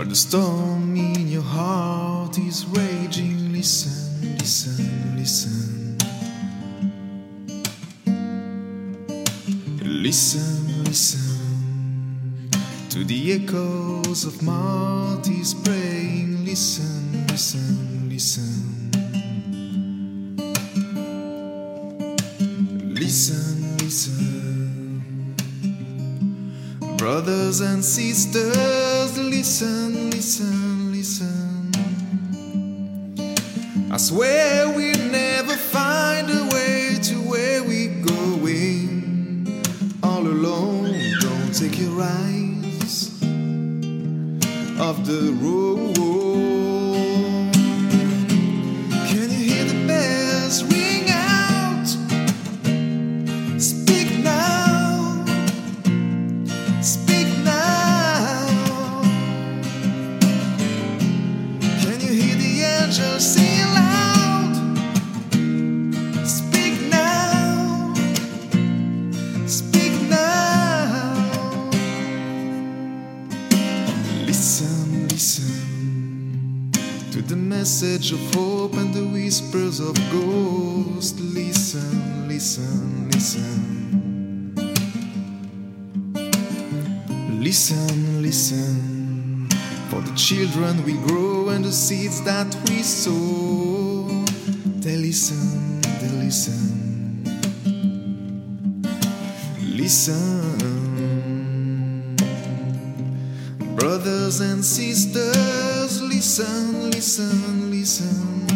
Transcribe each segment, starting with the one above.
While the storm in your heart is raging, listen, listen, listen. Listen, listen to the echoes of Marty's praying. Listen, listen, listen. Listen, listen. Brothers and sisters, listen, listen, listen. I swear we'll never find a way to where we're going. All alone, don't take your eyes off the road. Speak now. Listen, listen to the message of hope and the whispers of ghosts. Listen, listen, listen. Listen, listen, for the children we grow and the seeds that we sow. They listen, they listen. Listen, brothers and sisters, listen, listen, listen.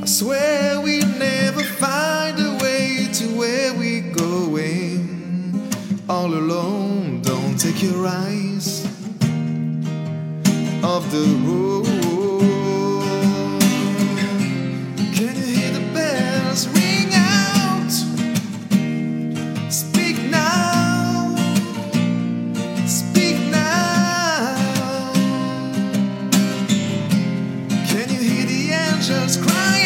I swear we'll never find a way to where we're going. All alone, don't take your eyes off the road. Angels cry